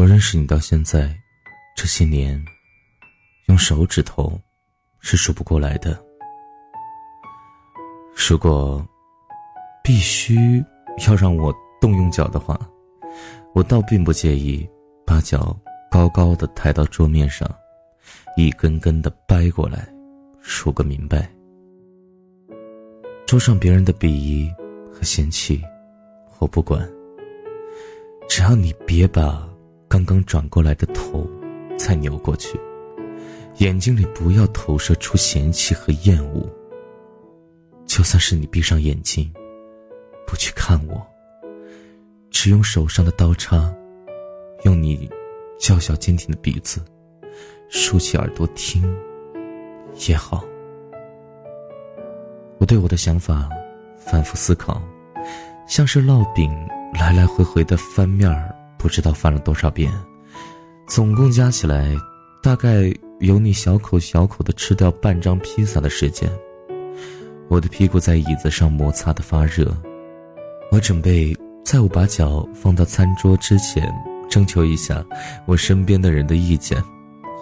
我认识你到现在，这些年，用手指头是数不过来的。如果必须要让我动用脚的话，我倒并不介意把脚高高的抬到桌面上，一根根的掰过来，数个明白。桌上别人的鄙夷和嫌弃，我不管。只要你别把刚刚转过来的头再扭过去，眼睛里不要投射出嫌弃和厌恶。就算是你闭上眼睛，不去看我，只用手上的刀叉，用你娇小坚挺的鼻子，竖起耳朵听，也好。我对我的想法反复思考，像是烙饼来来回回的翻面儿，不知道翻了多少遍，总共加起来，大概有你小口小口的吃掉半张披萨的时间。我的屁股在椅子上摩擦的发热，我准备在我把脚放到餐桌之前，征求一下我身边的人的意见，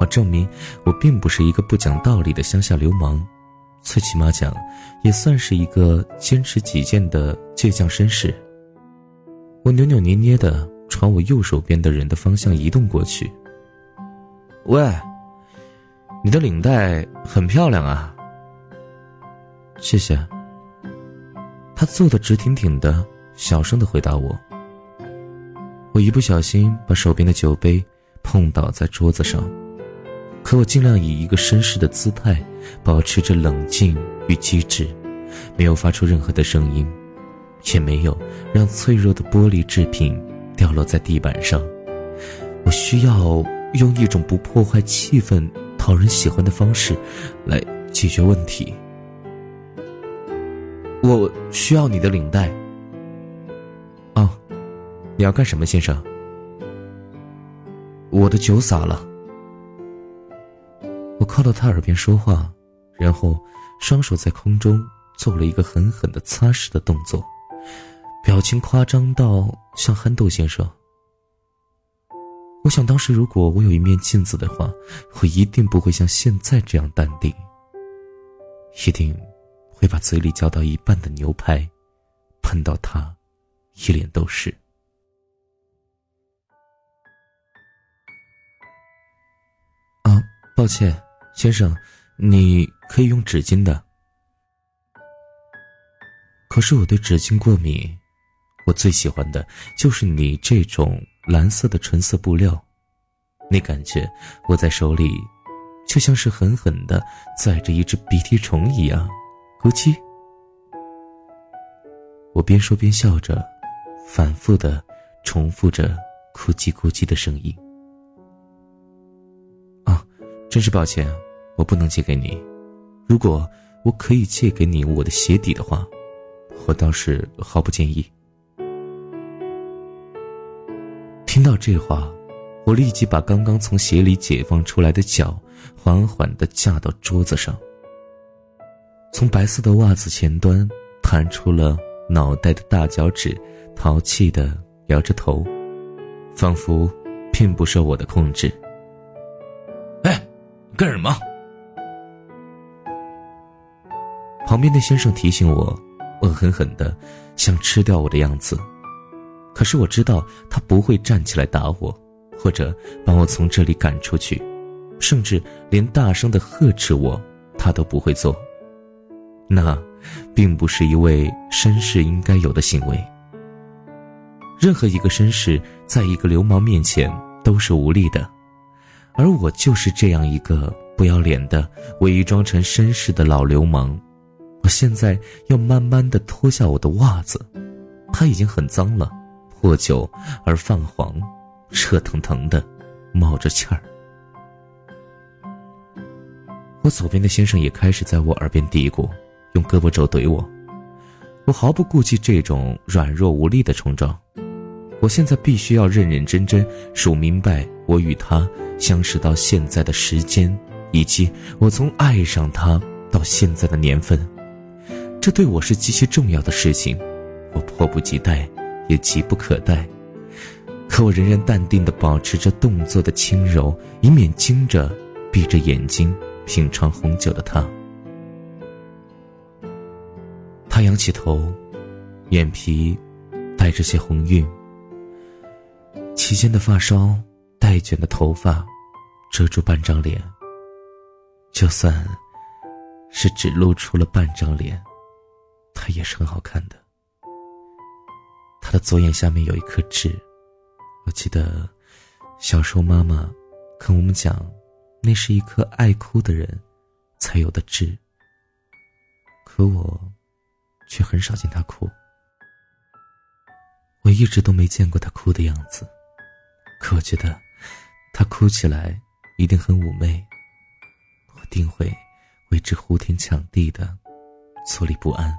好证明我并不是一个不讲道理的乡下流氓。最起码讲，也算是一个坚持己见的倔强绅士。我扭扭捏捏的朝我右手边的人的方向移动过去。喂，你的领带很漂亮啊。谢谢。他坐得直挺挺的，小声的回答我。我一不小心把手边的酒杯碰倒在桌子上。可我尽量以一个绅士的姿态，保持着冷静与机智，没有发出任何的声音，也没有让脆弱的玻璃制品掉落在地板上。我需要用一种不破坏气氛、讨人喜欢的方式，来解决问题。我需要你的领带。哦，你要干什么，先生？我的酒洒了。我靠到他耳边说话，然后双手在空中做了一个狠狠的擦拭的动作，表情夸张到像憨豆先生。我想当时如果我有一面镜子的话，我一定不会像现在这样淡定，一定会把嘴里嚼到一半的牛排喷到他一脸都是。啊，抱歉。先生，你可以用纸巾的。可是我对纸巾过敏，我最喜欢的就是你这种蓝色的纯色布料，那感觉握在手里，就像是狠狠的载着一只鼻涕虫一样，咕叽。我边说边笑着，反复的重复着咕叽咕叽的声音。啊，真是抱歉。我不能借给你，如果我可以借给你我的鞋底的话，我倒是毫不介意。听到这话，我立即把刚刚从鞋里解放出来的脚缓缓的架到桌子上。从白色的袜子前端弹出了脑袋的大脚趾，淘气的摇着头，仿佛并不受我的控制。哎，干什么？旁边的先生提醒我，恶狠狠的，想吃掉我的样子。可是我知道他不会站起来打我，或者把我从这里赶出去，甚至连大声的呵斥我，他都不会做。那，并不是一位绅士应该有的行为。任何一个绅士在一个流氓面前都是无力的，而我就是这样一个不要脸的、伪装成绅士的老流氓。我现在要慢慢的脱下我的袜子，它已经很脏了，破旧而泛黄，热腾腾的，冒着气儿。我左边的先生也开始在我耳边嘀咕，用胳膊肘怼我。我毫不顾忌这种软弱无力的冲撞。我现在必须要认认真真数明白我与他相识到现在的时间，以及我从爱上他到现在的年份。这对我是极其重要的事情，我迫不及待，也急不可待。可我仍然淡定地保持着动作的轻柔，以免惊着闭着眼睛品尝红酒的他。他仰起头，眼皮带着些红晕，齐肩的发梢，带卷的头发，遮住半张脸。就算是只露出了半张脸，他也是很好看的。他的左眼下面有一颗痣，我记得小时候妈妈跟我们讲，那是一颗爱哭的人才有的痣。可我却很少见他哭，我一直都没见过他哭的样子。可我觉得他哭起来一定很妩媚。我定会为之呼天抢地的坐立不安。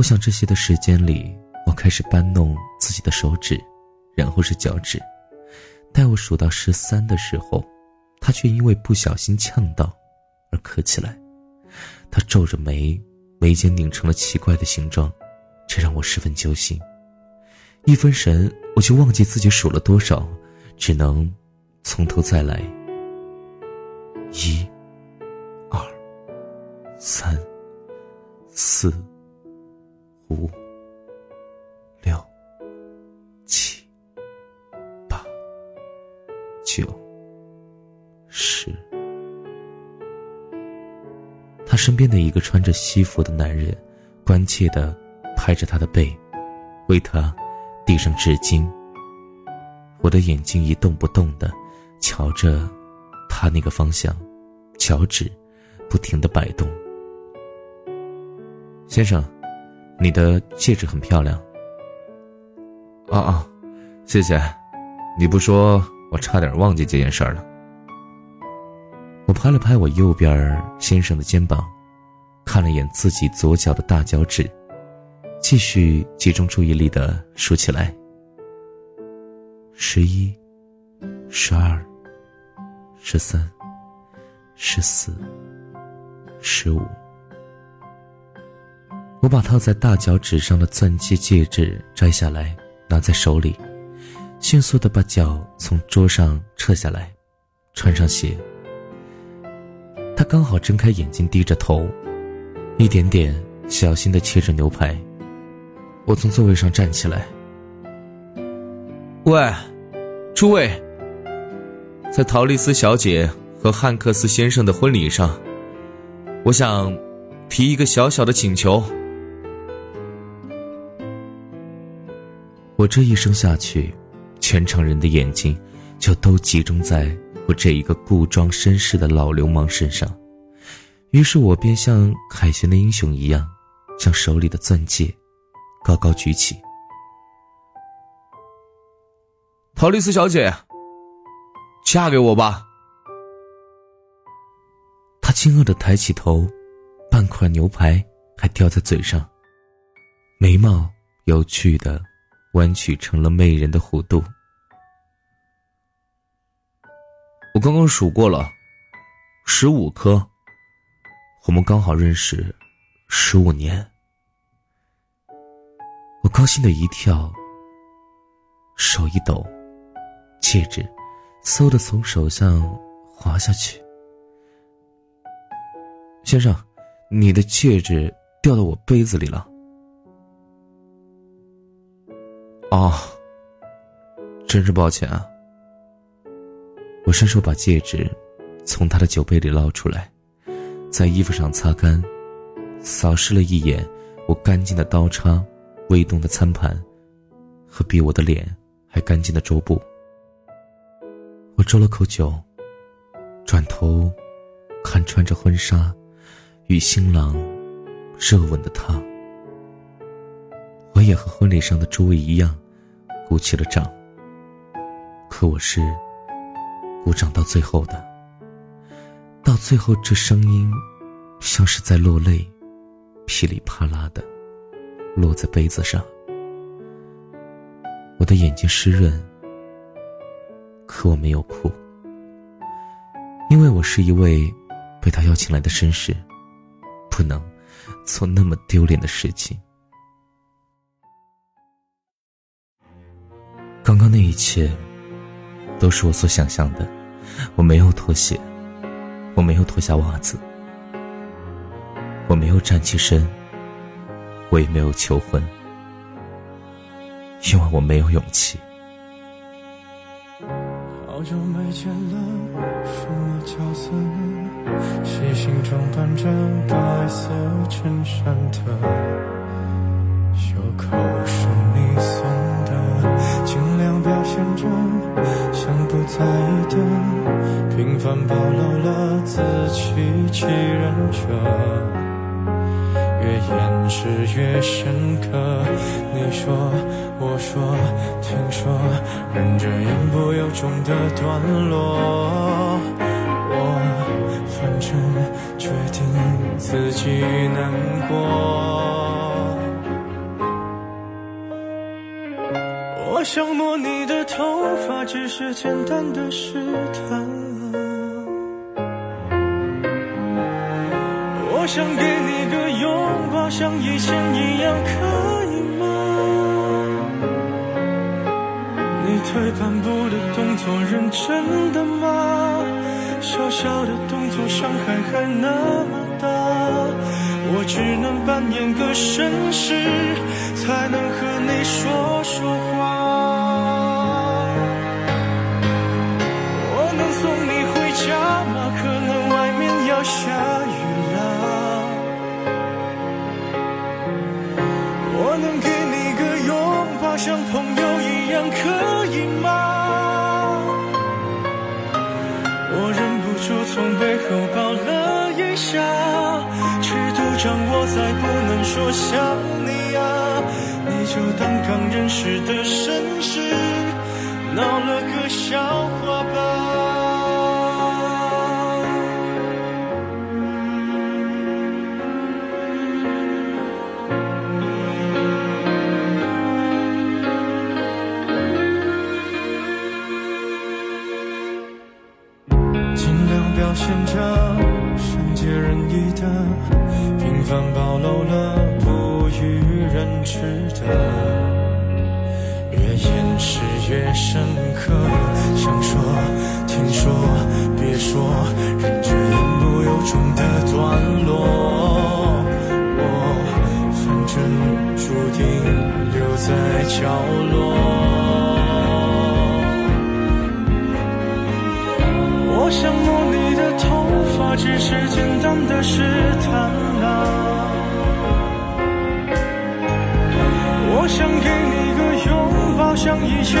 我想这些的时间里，我开始搬弄自己的手指，然后是脚趾。待我数到十三的时候，他却因为不小心呛到而咳起来。他皱着眉，眉间拧成了奇怪的形状，这让我十分揪心。一分神，我就忘记自己数了多少，只能从头再来。一、二、三、四、五、六、七、八、九、十。他身边的一个穿着西服的男人，关切的拍着他的背，为他递上纸巾。我的眼睛一动不动的瞧着。他那个方向，脚趾不停的摆动。先生，你的戒指很漂亮。啊啊，谢谢，你不说我差点忘记这件事儿了。我拍了拍我右边先生的肩膀，看了眼自己左脚的大脚趾，继续集中注意力的数起来。十一，十二。十三，十四，十五。我把套在大脚趾上的钻戒戒指摘下来，拿在手里，迅速的把脚从桌上撤下来，穿上鞋。他刚好睁开眼睛，低着头，一点点小心的切着牛排。我从座位上站起来，喂，诸位。在陶丽丝小姐和汉克斯先生的婚礼上，我想提一个小小的请求。我这一生下去，全场人的眼睛就都集中在我这一个故装绅士的老流氓身上。于是我便像凯旋的英雄一样，将手里的钻戒高高举起。陶丽丝小姐。嫁给我吧！他惊愕的抬起头，半块牛排还掉在嘴上，眉毛有趣的弯曲成了媚人的弧度。我刚刚数过了，十五颗。我们刚好认识十五年。我高兴的一跳，手一抖，戒指。嗖的从手上滑下去。先生，你的戒指掉到我杯子里了。哦，真是抱歉啊。我伸手把戒指从他的酒杯里捞出来，在衣服上擦干，扫视了一眼我干净的刀叉、微动的餐盘，和比我的脸还干净的桌布。我啜了口酒，转头看穿着婚纱与新郎热吻的他。我也和婚礼上的诸位一样，鼓起了掌。可我是鼓掌到最后的，到最后这声音像是在落泪，噼里啪啦的落在杯子上。我的眼睛湿润。可我没有哭，因为我是一位被他邀请来的绅士，不能做那么丢脸的事情。那一切都是我所想象的，我没有脱鞋，我没有脱下袜子，我没有站起身，我也没有求婚，因为我没有勇气。好久没见了，什么角色呢？细心装扮着白色衬衫的，袖口，表现着像不在意的，平凡暴露了自欺欺人者。越掩饰越深刻。你说，我说，听说，忍着言不由衷的段落。我反正决定自己难过。我想摸你头发，只是简单的试探。我想给你个拥抱，像以前一样，可以吗？你退半步的动作，认真的吗？小小的动作，伤害还那么大，我只能扮演个绅士，才能和你说说话。再不能说想你啊，你就当刚认识的绅士，闹了个笑话。深刻。想说，听说，别说，忍着言不由衷的段落。我反正注定留在角落。我想摸你的头发，只是简单的试探啊。我想给你个拥抱，像以前，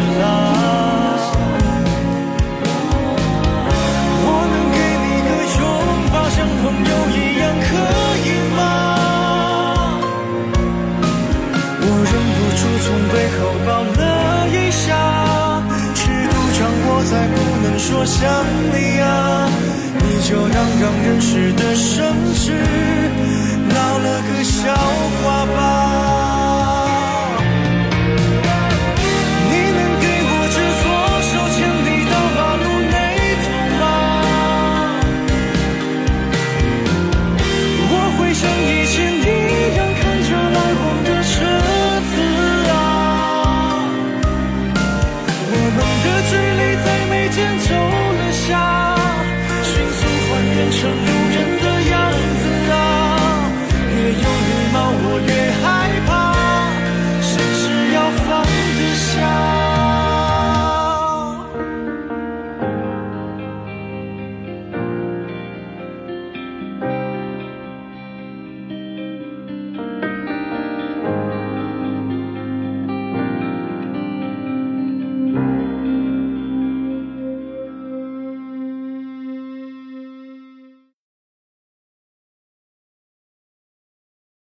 我想你啊，你就当刚认识的绅士，闹了个笑话吧。